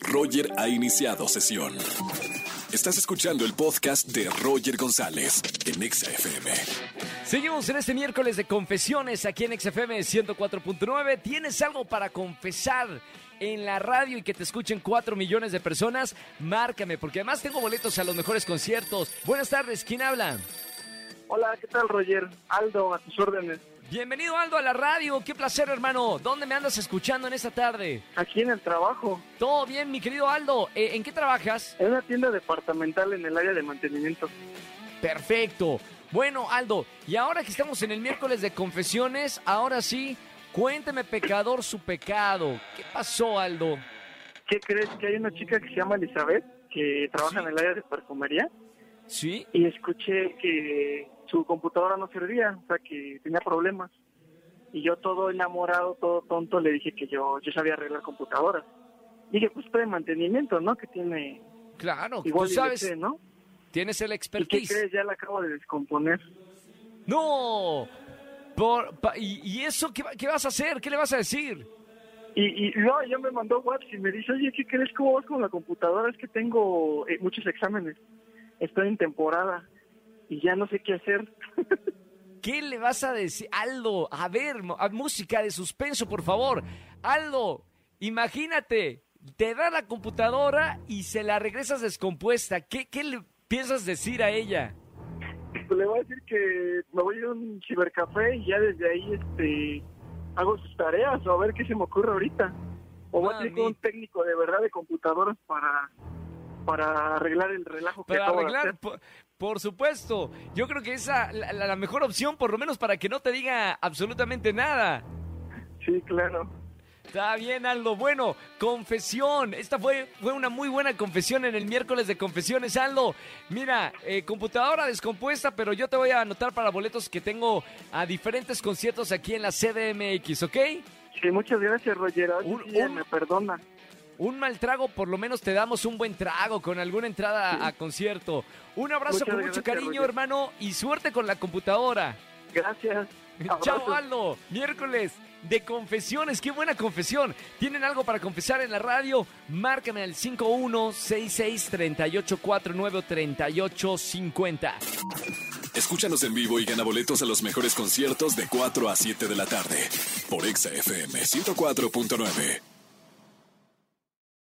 Roger ha iniciado sesión. Estás escuchando el podcast de Roger González en Exa FM. Seguimos en este miércoles de confesiones aquí en XFM 104.9. ¿Tienes algo para confesar en la radio y que te escuchen 4 millones de personas? Márcame, porque además tengo boletos a los mejores conciertos. Buenas tardes, ¿quién habla? Hola, ¿qué tal, Roger? Aldo, a tus órdenes. Bienvenido Aldo a la radio, qué placer hermano. ¿Dónde me andas escuchando en esta tarde? Aquí en el trabajo, Todo bien, mi querido Aldo. Eh, ¿En qué trabajas? en una tienda departamental en el área de mantenimiento. Perfecto. Bueno, Aldo, y ahora que estamos en el miércoles de confesiones, ahora sí, cuénteme pecador su pecado. ¿Qué pasó, Aldo? ¿Qué crees? Que hay una chica que se llama Elizabeth, que trabaja Sí. en el área de perfumería, ¿Sí? y escuché que su computadora no servía, o sea, que tenía problemas. Y yo todo enamorado, todo tonto, le dije que yo, yo sabía arreglar computadoras. Dije, pues está de mantenimiento, ¿no? Que tiene Claro, igual tú y sabes, sé, ¿no? tienes el ¿Y qué expertise. crees? Ya la acabo de descomponer. No. Por, pa- y, y eso qué, qué vas a hacer? ¿Qué le vas a decir? Y, y no, ella me mandó WhatsApp y me dice, oye, ¿qué crees? ¿Cómo vas con la computadora? Es que tengo eh, muchos exámenes. Estoy en temporada y ya no sé qué hacer. ¿Qué le vas a decir? Aldo, a ver, a- música de suspenso, por favor. Aldo, imagínate, te da la computadora y se la regresas descompuesta. ¿Qué, qué le piensas decir a ella? Pues le voy a decir que me voy a ir a un cibercafé y ya desde ahí este hago sus tareas o a ver qué se me ocurre ahorita. O voy a ir con un técnico de verdad de computadoras para para arreglar el relajo que Para acabo de arreglar, hacer. por, por supuesto. Yo creo que esa la, la- mejor opción, por lo menos para que no te diga absolutamente nada. Sí, claro. Está bien, Aldo. Bueno, confesión. Esta fue, fue una muy buena confesión en el miércoles de confesiones, Aldo. Mira, eh, computadora descompuesta, pero yo te voy a anotar para boletos que tengo a diferentes conciertos aquí en la CDMX, ¿ok? Sí, muchas gracias, Roger. Un- un- me perdona. Un mal trago, por lo menos te damos un buen trago con alguna entrada a, a concierto. Un abrazo Muchas con mucho gracias, cariño, Roger. hermano, y suerte con la computadora. Gracias. Chao. Aldo. Miércoles de confesiones. Qué buena confesión. ¿Tienen algo para confesar en la radio? Márcame al 5166-3849-3850. Escúchanos en vivo y gana boletos a los mejores conciertos de 4 a 7 de la tarde por Exa FM 104.9.